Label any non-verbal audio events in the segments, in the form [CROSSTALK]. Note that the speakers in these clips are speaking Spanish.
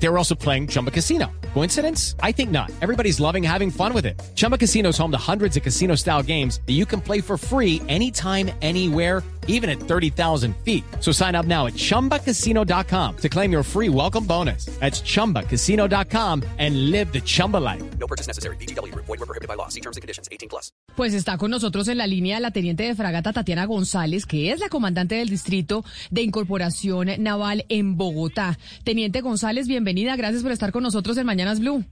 They were also playing Chumba Casino. Coincidence? I think not. Everybody's loving having fun with it. Chumba Casino is home to hundreds of casino style games that you can play for free anytime, anywhere, even at 30,000 feet. So sign up now at chumbacasino.com to claim your free welcome bonus. That's chumbacasino.com and live the Chumba life. No purchase necessary. BGW. Void were prohibited by law. See terms and conditions. 18 plus. Pues está con nosotros en la línea la teniente de fragata Tatiana González, que es la comandante del Distrito de Incorporación Naval en Bogotá. Teniente González, bienvenida. Gracias por estar con nosotros en Mañanas Blue.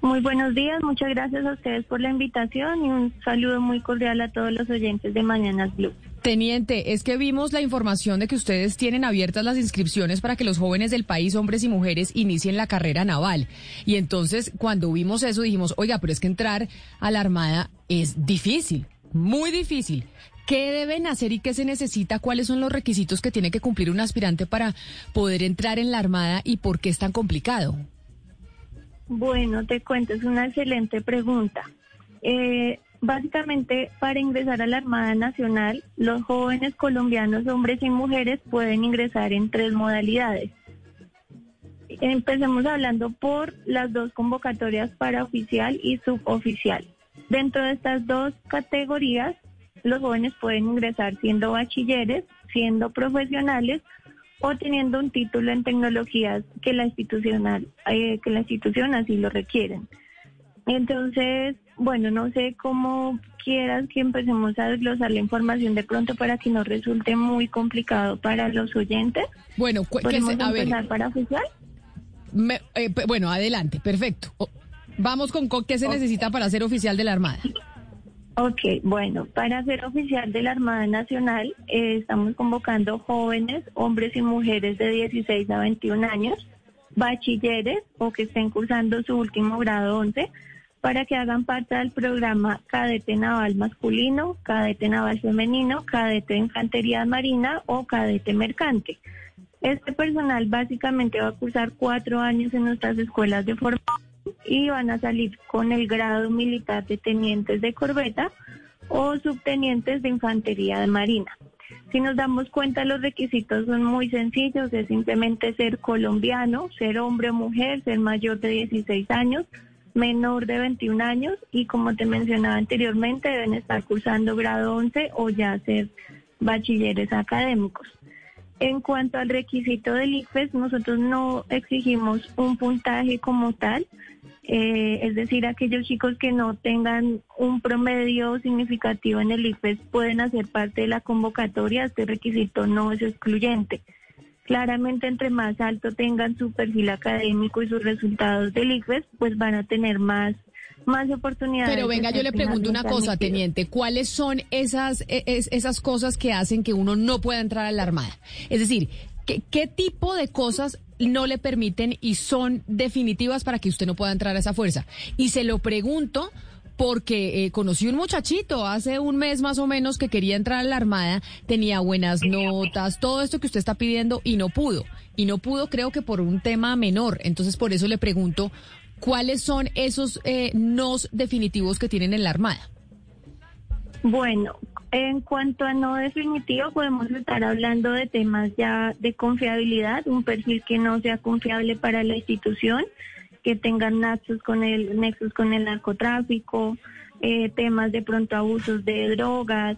Muy buenos días, muchas gracias a ustedes por la invitación y un saludo muy cordial a todos los oyentes de Mañanas Blue. Teniente, es que vimos la información de que ustedes tienen abiertas las inscripciones para que los jóvenes del país, hombres y mujeres, inicien la carrera naval. Y entonces, cuando vimos eso, dijimos, oiga, pero es que entrar a la Armada es difícil, muy difícil. ¿Qué deben hacer y qué se necesita? ¿Cuáles son los requisitos que tiene que cumplir un aspirante para poder entrar en la Armada y por qué es tan complicado? Bueno, te cuento, es una excelente pregunta. Eh, básicamente, para ingresar a la Armada Nacional, los jóvenes colombianos, hombres y mujeres, pueden ingresar en tres modalidades. Empecemos hablando por las dos convocatorias para oficial y suboficial. Dentro de estas dos categorías, los jóvenes pueden ingresar siendo bachilleres, siendo profesionales o teniendo un título en tecnologías que la institucional eh, que la institución así lo requieren. Entonces, bueno, no sé cómo quieras que empecemos a desglosar la información de pronto para que no resulte muy complicado para los oyentes. Bueno, que ¿Podemos se- a ver, empezar para oficial? me- eh, bueno, adelante, perfecto. Vamos con, con qué se necesita para ser oficial de la Armada. Ok, bueno, para ser oficial de la Armada Nacional eh, estamos convocando jóvenes, hombres y mujeres de 16 a 21 años, bachilleres o que estén cursando su último grado 11, para que hagan parte del programa Cadete Naval Masculino, Cadete Naval Femenino, Cadete de Infantería Marina o Cadete Mercante. Este personal básicamente va a cursar cuatro años en nuestras escuelas de formación y van a salir con el grado militar de tenientes de corbeta o subtenientes de infantería de marina. Si nos damos cuenta, los requisitos son muy sencillos, es simplemente ser colombiano, ser hombre o mujer, ser mayor de 16 años, menor de 21 años y como te mencionaba anteriormente, deben estar cursando grado 11 o ya ser bachilleres académicos. En cuanto al requisito del ICFES, nosotros no exigimos un puntaje como tal, eh, es decir, aquellos chicos que no tengan un promedio significativo en el ICFES pueden hacer parte de la convocatoria, este requisito no es excluyente. Claramente, entre más alto tengan su perfil académico y sus resultados del ICFES, pues van a tener más, más oportunidades. Pero venga, yo le pregunto una cosa, teniente. ¿Cuáles son esas, e- es- esas cosas que hacen que uno no pueda entrar a la Armada? Es decir, ¿qué, qué tipo de cosas no le permiten y son definitivas para que usted no pueda entrar a esa fuerza? Y se lo pregunto porque eh, conocí un muchachito hace un mes más o menos que quería entrar a la Armada, tenía buenas notas, todo esto que usted está pidiendo y no pudo. Y no pudo creo que por un tema menor. Entonces por eso le pregunto, ¿cuáles son esos eh, nos definitivos que tienen en la Armada? Bueno, en cuanto a no definitivo, podemos estar hablando de temas ya de confiabilidad, un perfil que no sea confiable para la institución, que tengan nexos con el, narcotráfico, eh, temas de pronto abusos de drogas,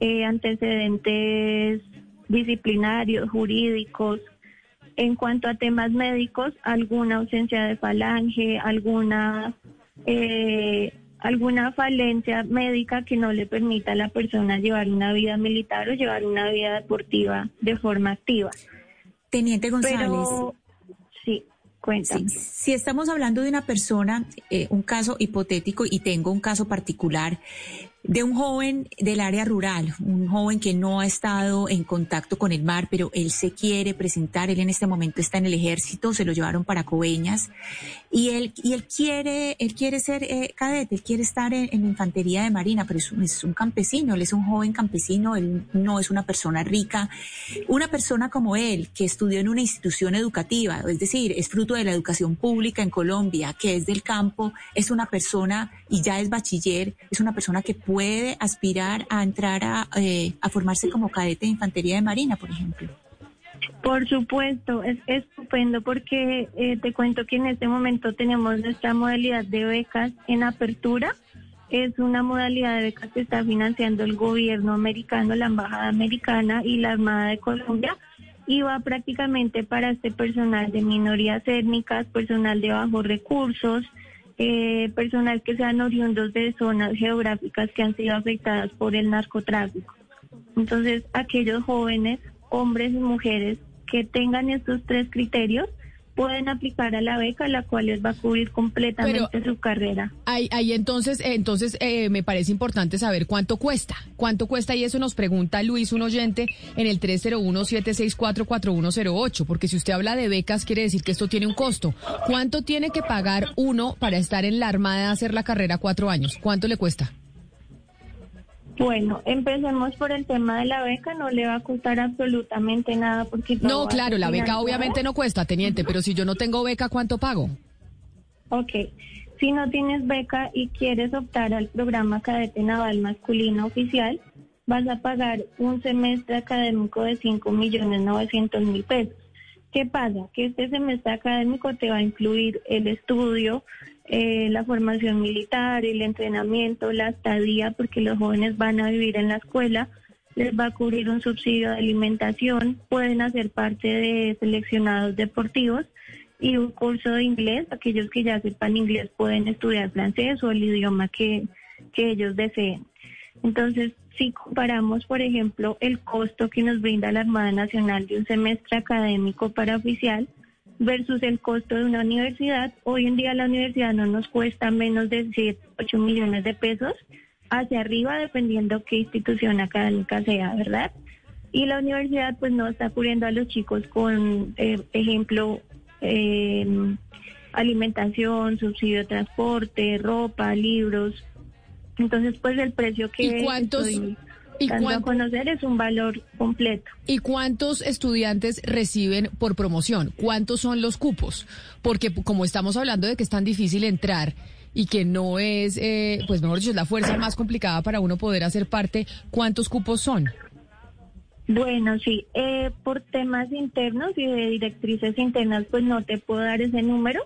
eh, antecedentes disciplinarios, jurídicos. En cuanto a temas médicos, alguna ausencia de falange, alguna eh, alguna falencia médica que no le permita a la persona llevar una vida militar o llevar una vida deportiva de forma activa. Teniente González, Pero sí, cuéntame. sí, si estamos hablando de una persona, eh, un caso hipotético y tengo un caso particular, de un joven del área rural, un joven que no ha estado en contacto con el mar, pero él se quiere presentar, él en este momento está en el ejército, se lo llevaron para Coveñas y él y él quiere él quiere ser eh, cadete, él quiere estar en, en, infantería de marina, pero es un, es un campesino, él es un joven campesino, él no es una persona rica, una persona como él que estudió en una institución educativa, es decir, es fruto de la educación pública en Colombia, que es del campo, es una persona y ya es bachiller, es una persona que aspirar a entrar a, eh, a formarse como cadete de infantería de marina, por ejemplo? Por supuesto, es estupendo porque eh, te cuento que en este momento tenemos nuestra modalidad de becas en apertura. Es una modalidad de becas que está financiando el gobierno americano, la Embajada Americana y la Armada de Colombia y va prácticamente para este personal de minorías étnicas, personal de bajos recursos, eh, personal que sean oriundos de zonas geográficas que han sido afectadas por el narcotráfico. Entonces, aquellos jóvenes, hombres y mujeres que tengan estos tres criterios, pueden aplicar a la beca, la cual les va a cubrir completamente Pero su carrera. Ahí, ahí entonces, eh, entonces eh, me parece importante saber cuánto cuesta, cuánto cuesta y eso nos pregunta Luis, un oyente, en el 301-764-4108, porque si usted habla de becas quiere decir que esto tiene un costo. ¿Cuánto tiene que pagar uno para estar en la Armada, hacer la carrera cuatro años? ¿Cuánto le cuesta? Bueno, empecemos por el tema de la beca, no le va a costar absolutamente nada porque... No, claro, la beca obviamente no cuesta, teniente, pero si yo no tengo beca, ¿cuánto pago? Ok, si no tienes beca y quieres optar al programa cadete naval masculino oficial, vas a pagar un semestre académico de 5 millones 900 mil pesos. ¿Qué pasa? Que este semestre académico te va a incluir el estudio, eh, la formación militar, el entrenamiento, la estadía, porque los jóvenes van a vivir en la escuela, les va a cubrir un subsidio de alimentación, pueden hacer parte de seleccionados deportivos y un curso de inglés. Aquellos que ya sepan inglés pueden estudiar francés o el idioma que, que ellos deseen. Entonces, si comparamos, por ejemplo, el costo que nos brinda la Armada Nacional de un semestre académico para oficial, versus el costo de una universidad. Hoy en día la universidad no nos cuesta menos de 7, 8 millones de pesos hacia arriba, dependiendo qué institución académica sea, ¿verdad? Y la universidad pues no está cubriendo a los chicos con, eh, ejemplo, eh, alimentación, subsidio de transporte, ropa, libros. Entonces pues el precio que... ¿Y cuántos, ¿Y a conocer es un valor completo. ¿Y cuántos estudiantes reciben por promoción? ¿Cuántos son los cupos? Porque como estamos hablando de que es tan difícil entrar y que no es, eh, pues mejor dicho, es la fuerza más complicada para uno poder hacer parte, ¿cuántos cupos son? Bueno, sí, eh, por temas internos y de directrices internas, pues no te puedo dar ese número,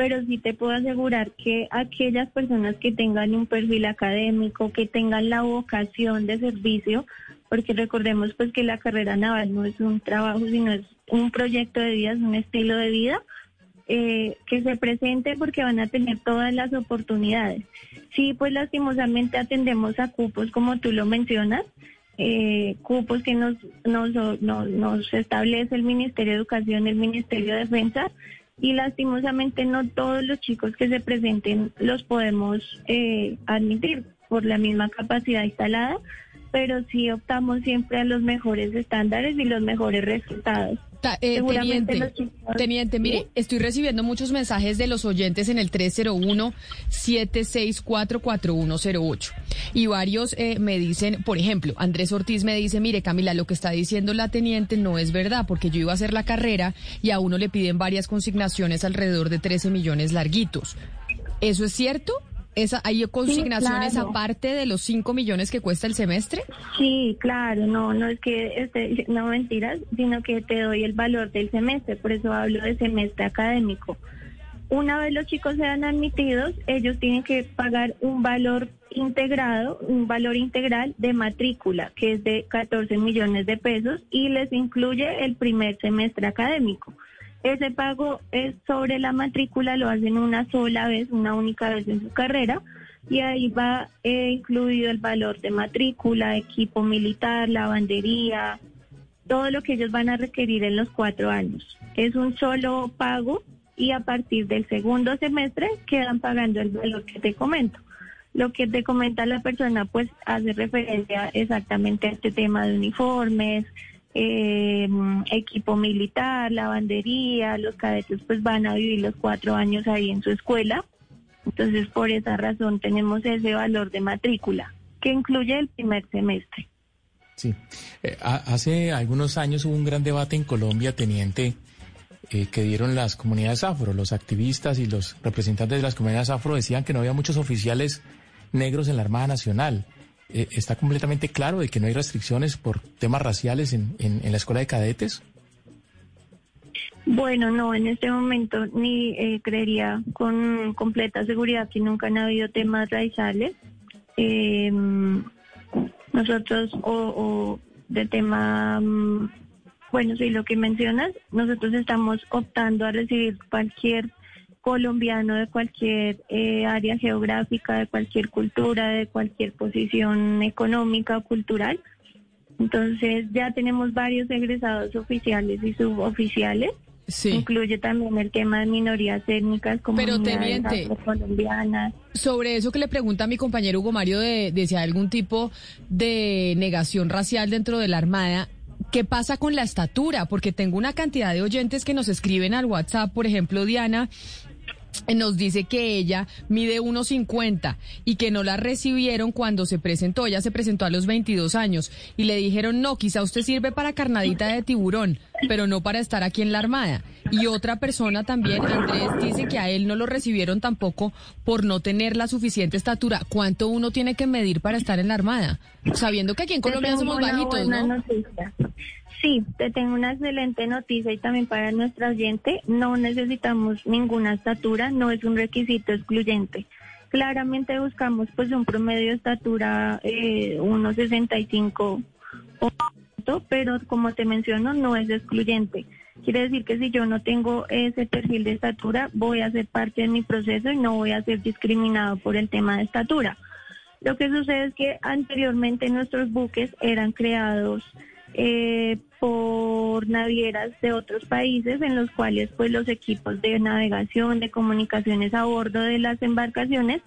pero sí te puedo asegurar que aquellas personas que tengan un perfil académico, que tengan la vocación de servicio, porque recordemos pues que la carrera naval no es un trabajo, sino es un proyecto de vida, es un estilo de vida, eh, que se presente porque van a tener todas las oportunidades. Sí, pues lastimosamente atendemos a cupos como tú lo mencionas, eh, cupos que nos, nos, nos, nos establece el Ministerio de Educación, el Ministerio de Defensa, y lastimosamente no todos los chicos que se presenten los podemos eh, admitir por la misma capacidad instalada, pero sí optamos siempre a los mejores estándares y los mejores resultados. Eh, teniente, teniente, mire, estoy recibiendo muchos mensajes de los oyentes en el 301-764-4108. Y varios eh, me dicen, por ejemplo, Andrés Ortiz me dice, mire Camila, lo que está diciendo la teniente no es verdad, porque yo iba a hacer la carrera y a uno le piden varias consignaciones alrededor de 13 millones larguitos. ¿Eso es cierto? Esa, ¿Hay consignaciones aparte de los 5 millones que cuesta el semestre? Sí, claro, no, no es que este, no mentiras, sino que te doy el valor del semestre, por eso hablo de semestre académico. Una vez los chicos sean admitidos, ellos tienen que pagar un valor integrado, un valor integral de matrícula, que es de 14 millones de pesos y les incluye el primer semestre académico. Ese pago es sobre la matrícula, lo hacen una sola vez, una única vez en su carrera, y ahí va eh, incluido el valor de matrícula, equipo militar, lavandería, todo lo que ellos van a requerir en los cuatro años. Es un solo pago y a partir del segundo semestre quedan pagando el valor que te comento. Lo que te comenta la persona pues hace referencia exactamente a este tema de uniformes, eh, equipo militar, lavandería, los cadetes pues van a vivir los cuatro años ahí en su escuela. Entonces por esa razón tenemos ese valor de matrícula que incluye el primer semestre. Sí, eh, hace algunos años hubo un gran debate en Colombia, teniente, eh, que dieron las comunidades afro. Los activistas y los representantes de las comunidades afro decían que no había muchos oficiales negros en la Armada Nacional. Eh, ¿Está completamente claro de que no hay restricciones por temas raciales en, en, la escuela de cadetes? Bueno, no, en este momento ni eh, creería con completa seguridad que nunca han habido temas raciales. Em, nosotros, o, o de tema, mm, bueno, sí, lo que mencionas, nosotros estamos optando a recibir cualquier colombiano de cualquier eh, área geográfica, de cualquier cultura, de cualquier posición económica o cultural. Entonces ya tenemos varios egresados oficiales y suboficiales. Sí. Incluye también el tema de minorías étnicas como Pero teniente, colombianas. Sobre eso que le pregunta a mi compañero Hugo Mario de, de si hay algún tipo de negación racial dentro de la Armada, ¿Qué pasa con la estatura? Porque tengo una cantidad de oyentes que nos escriben al WhatsApp, por ejemplo, Diana, nos dice que ella mide 1,50 y que no la recibieron cuando se presentó. Ella se presentó a los 22 años y le dijeron, no, quizá usted sirve para carnadita de tiburón, pero no para estar aquí en la Armada. Y otra persona también, Andrés, dice que a él no lo recibieron tampoco por no tener la suficiente estatura. ¿Cuánto uno tiene que medir para estar en la Armada? Sabiendo que aquí en Colombia somos bajitos, ¿no? Sí, te tengo una excelente noticia y también para nuestra oyente, no necesitamos ninguna estatura, no es un requisito excluyente. Claramente buscamos pues un promedio de estatura eh, 1,65 pero como te menciono, no es excluyente. Quiere decir que si yo no tengo ese perfil de estatura, voy a ser parte de mi proceso y no voy a ser discriminado por el tema de estatura. Lo que sucede es que anteriormente nuestros buques eran creados eh, por navieras de otros países en los cuales pues los equipos de navegación, de comunicaciones a bordo de las embarcaciones,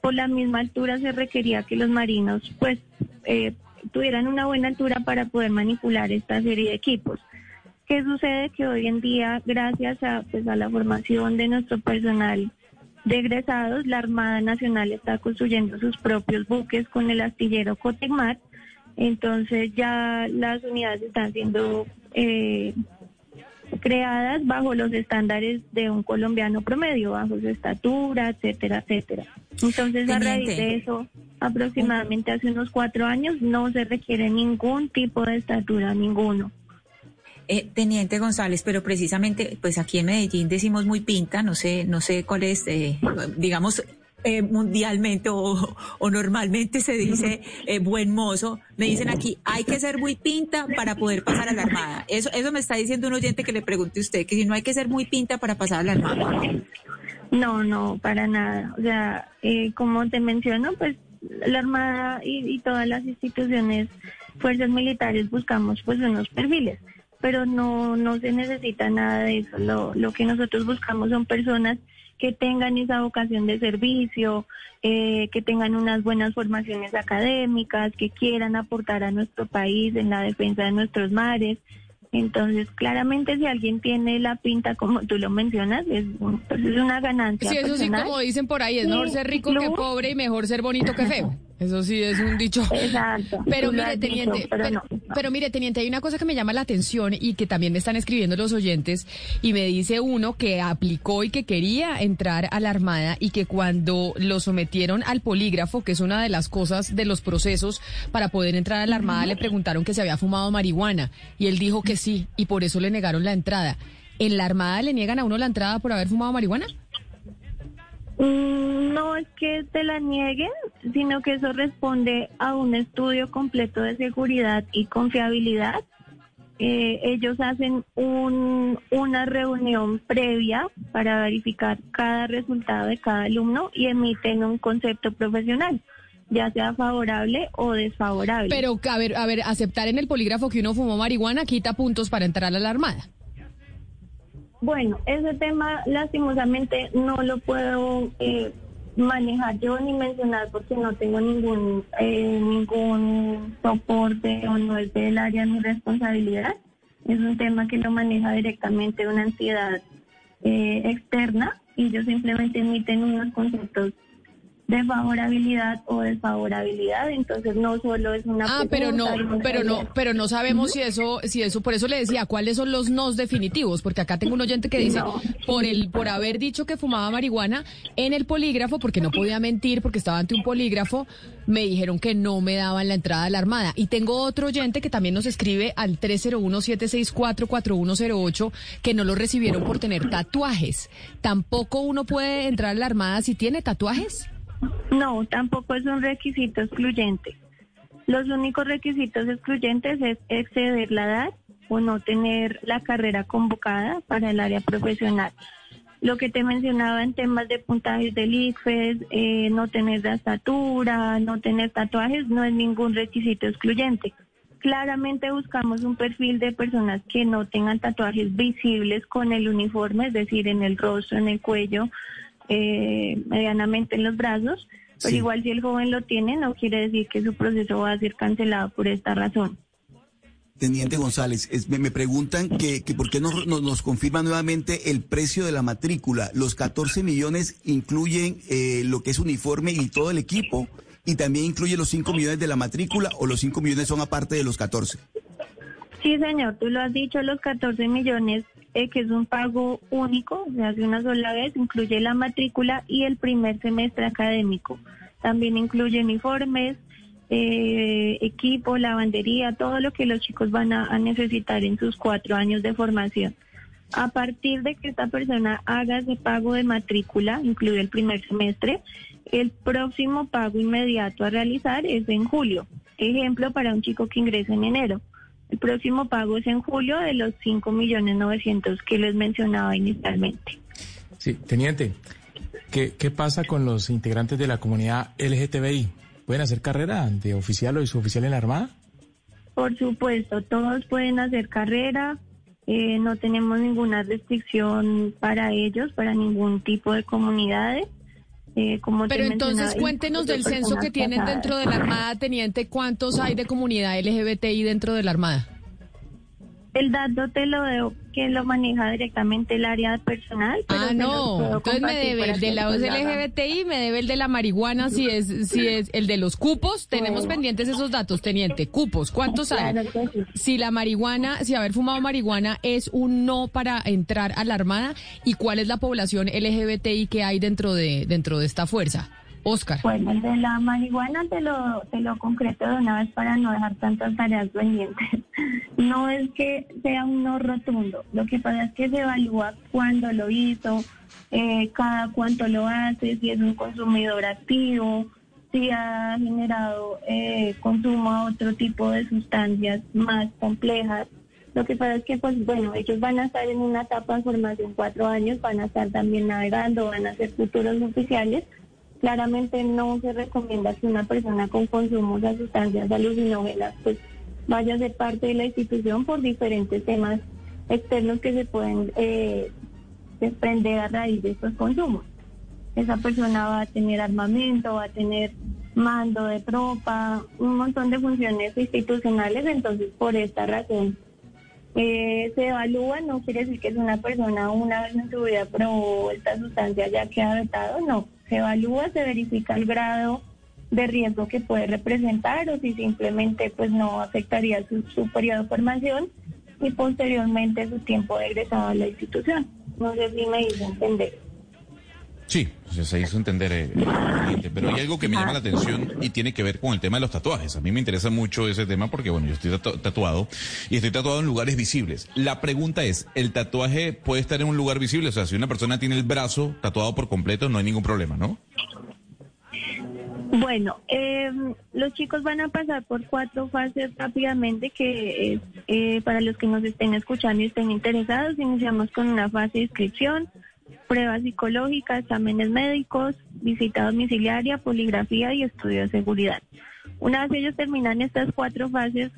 por la misma altura se requería que los marinos pues eh, tuvieran una buena altura para poder manipular esta serie de equipos. ¿Qué sucede? Que hoy en día, gracias a, pues, a la formación de nuestro personal de egresados, la Armada Nacional está construyendo sus propios buques con el astillero Cotegmar entonces ya las unidades están siendo eh, creadas bajo los estándares de un colombiano promedio, bajo su estatura, etcétera, etcétera. Entonces a raíz de eso, aproximadamente hace unos cuatro años, no se requiere ningún tipo de estatura, ninguno. Eh, Teniente González, pero precisamente, pues aquí en Medellín decimos muy pinta, no sé, no sé cuál es, eh, digamos, eh, mundialmente o, normalmente se dice eh, buen mozo, me dicen aquí, hay que ser muy pinta para poder pasar a la Armada. Eso, eso me está diciendo un oyente que le pregunte a usted, que si no hay que ser muy pinta para pasar a la Armada. No, no, para nada. O sea, eh, como te menciono, pues la Armada y, y todas las instituciones, fuerzas militares, buscamos pues unos perfiles pero no, no se necesita nada de eso. Lo, lo que nosotros buscamos son personas que tengan esa vocación de servicio, eh, que tengan unas buenas formaciones académicas, que quieran aportar a nuestro país en la defensa de nuestros mares. Entonces, claramente si alguien tiene la pinta como tú lo mencionas, es, pues es una ganancia. Sí, eso sí, como dicen por ahí, es mejor ser rico que pobre y mejor ser bonito que feo. Eso sí es un dicho. Exacto. [LAUGHS] Pero mire, teniente, pero, mire, teniente, hay una cosa que me llama la atención y que también me están escribiendo los oyentes y me dice uno que aplicó y que quería entrar a la Armada y que cuando lo sometieron al polígrafo, que es una de las cosas de los procesos para poder entrar a la Armada, le preguntaron que se había fumado marihuana y él dijo que sí y por eso le negaron la entrada. ¿En la Armada le niegan a uno la entrada por haber fumado marihuana? Mm, no es que te la nieguen, sino que eso responde a un estudio completo de seguridad y confiabilidad. Eh, ellos hacen un, una reunión previa para verificar cada resultado de cada alumno y emiten un concepto profesional ya sea favorable o desfavorable. Pero, a ver, a ver, aceptar en el polígrafo que uno fumó marihuana quita puntos para entrar a la Armada. Bueno, ese tema lastimosamente no lo puedo eh, manejar yo ni mencionar porque no tengo ningún eh, ningún soporte o no es del área de mi responsabilidad. Es un tema que lo maneja directamente una entidad eh, externa y ellos simplemente emiten unos conceptos de favorabilidad o desfavorabilidad, entonces no solo es una Ah, pero no, pero no, pero no sabemos si eso, si eso, por eso le decía, ¿cuáles son los nos definitivos? Porque acá tengo un oyente que dice, No. por el, por haber dicho que fumaba marihuana en el polígrafo, porque no podía mentir, porque estaba ante un polígrafo, me dijeron que no me daban la entrada a la armada. Y tengo otro oyente que también nos escribe al 301-764-4108, que no lo recibieron por tener tatuajes. ¿Tampoco uno puede entrar a la armada si tiene tatuajes? No, tampoco es un requisito excluyente. Los únicos requisitos excluyentes es exceder la edad o no tener la carrera convocada para el área profesional. Lo que te mencionaba en temas de puntajes del ICFES, eh, no tener la estatura, no tener tatuajes, no es ningún requisito excluyente. Claramente buscamos un perfil de personas que no tengan tatuajes visibles con el uniforme, es decir, en el rostro, en el cuello, eh, medianamente en los brazos, pero Sí. igual si el joven lo tiene, no quiere decir que su proceso va a ser cancelado por esta razón. Teniente González, es- me, me preguntan que, que por qué no, no- nos confirma nuevamente el precio de la matrícula. Los 14 millones incluyen eh, lo que es uniforme y todo el equipo, y también incluye los 5 millones de la matrícula, o los 5 millones son aparte de los 14. Sí, señor, tú lo has dicho, los 14 millones, eh, que es un pago único, se hace una sola vez, incluye la matrícula y el primer semestre académico. También incluye uniformes, eh, equipo, lavandería, todo lo que los chicos van a, a necesitar en sus cuatro años de formación. A partir de que esta persona haga ese pago de matrícula, incluye el primer semestre, el próximo pago inmediato a realizar es en julio. Ejemplo para un chico que ingresa en enero. El próximo pago es en julio de los 5 millones 900 que les mencionaba inicialmente. Sí, teniente, ¿qué, ¿qué pasa con los integrantes de la comunidad LGTBI? ¿Pueden hacer carrera de oficial o de suboficial en la Armada? Por supuesto, todos pueden hacer carrera, eh, no tenemos ninguna restricción para ellos, para ningún tipo de comunidades. Eh, como Pero entonces cuéntenos del censo que tienen dentro de la Armada, teniente, ¿cuántos hay de comunidad LGBTI dentro de la Armada? El dato te lo debo que lo maneja directamente el área personal. pero Ah, no, entonces me debe el de la hagamos. LGBTI, me debe el de la marihuana, si es, si es el de los cupos, tenemos pendientes esos datos, teniente, cupos, ¿cuántos hay? Claro que sí. Si la marihuana, si haber fumado marihuana es un no para entrar a la Armada, ¿y cuál es la población LGBTI que hay dentro de, dentro de esta fuerza? Oscar. Bueno, el de la marihuana te lo, te lo concreto de una vez para no dejar tantas tareas pendientes. [LAUGHS] No es que sea un no rotundo, lo que pasa es que se evalúa cuándo lo hizo, eh, cada cuánto lo hace, si es un consumidor activo, si ha generado eh, consumo a otro tipo de sustancias más complejas. Lo que pasa es que, pues bueno, ellos van a estar en una etapa de formación cuatro años, van a estar también navegando, van a ser futuros oficiales. Claramente no se recomienda que una persona con consumo de sustancias alucinógenas pues vaya a ser parte de la institución por diferentes temas externos que se pueden eh, desprender a raíz de estos consumos. Esa persona va a tener armamento, va a tener mando de tropa, un montón de funciones institucionales, entonces por esta razón eh, se evalúa, no quiere decir que es una persona una vez en su vida probó esta sustancia ya queda vetado, no, se evalúa, se verifica el grado de riesgo que puede representar o si simplemente pues no afectaría su, su periodo de formación y posteriormente su tiempo de egresado a la institución. No sé si me hizo entender. Sí, se hizo entender, eh, eh, pero hay algo que me llama la atención y tiene que ver con el tema de los tatuajes. A mí me interesa mucho ese tema porque, bueno, yo estoy tatu- tatuado y estoy tatuado en lugares visibles. La pregunta es, ¿el tatuaje puede estar en un lugar visible? O sea, si una persona tiene el brazo tatuado por completo, no hay ningún problema, ¿no? Bueno, eh, los chicos van a pasar por cuatro fases rápidamente que es, eh, para los que nos estén escuchando y estén interesados, iniciamos con una fase de inscripción, pruebas psicológicas, exámenes médicos, visita domiciliaria, poligrafía y estudio de seguridad. Una vez ellos terminan estas cuatro fases,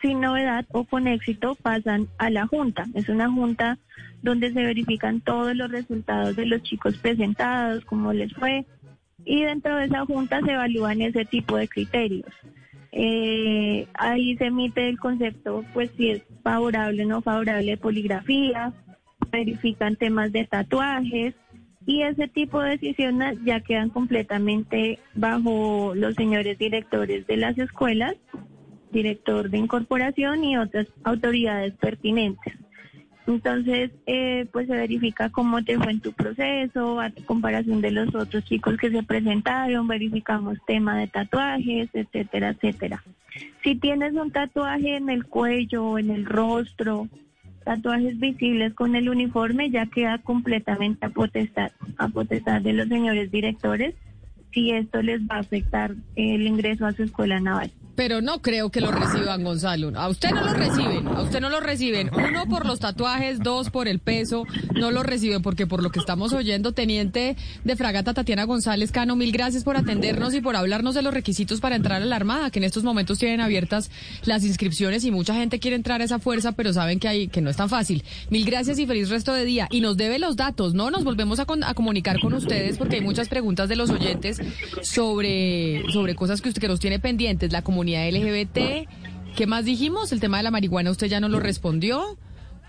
sin novedad o con éxito, pasan a la junta. Es una junta donde se verifican todos los resultados de los chicos presentados, cómo les fue, y dentro de esa junta se evalúan ese tipo de criterios. Eh, ahí se emite el concepto, pues si es favorable o no favorable poligrafía, verifican temas de tatuajes y ese tipo de decisiones ya quedan completamente bajo los señores directores de las escuelas, director de incorporación y otras autoridades pertinentes. Entonces, eh, pues se verifica cómo te fue en tu proceso, a comparación de los otros chicos que se presentaron, verificamos tema de tatuajes, etcétera, etcétera. Si tienes un tatuaje en el cuello, en el rostro, tatuajes visibles con el uniforme, ya queda completamente a potestad, de los señores directores si esto les va a afectar el ingreso a su escuela naval. Pero no creo que lo reciban, Gonzalo. A usted no lo reciben, a usted no lo reciben. Uno por los tatuajes, dos por el peso, no lo reciben porque por lo que estamos oyendo, teniente de fragata Tatiana González Cano, mil gracias por atendernos y por hablarnos de los requisitos para entrar a la Armada, que en estos momentos tienen abiertas las inscripciones y mucha gente quiere entrar a esa fuerza, pero saben que hay que no es tan fácil. Mil gracias y feliz resto de día. Y nos debe los datos, ¿no? Nos volvemos a, con- a comunicar con ustedes porque hay muchas preguntas de los oyentes sobre, sobre cosas que usted que nos tiene pendientes, la comunidad LGBT. ¿Qué más dijimos? El tema de la marihuana usted ya no lo respondió.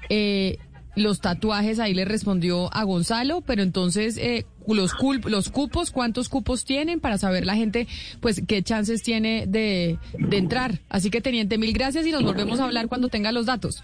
Eh, los tatuajes ahí le respondió a Gonzalo, pero entonces eh, los los cupos, ¿cuántos cupos tienen para saber la gente, pues qué chances tiene de, de entrar? Así que teniente, mil gracias y nos volvemos a hablar cuando tenga los datos.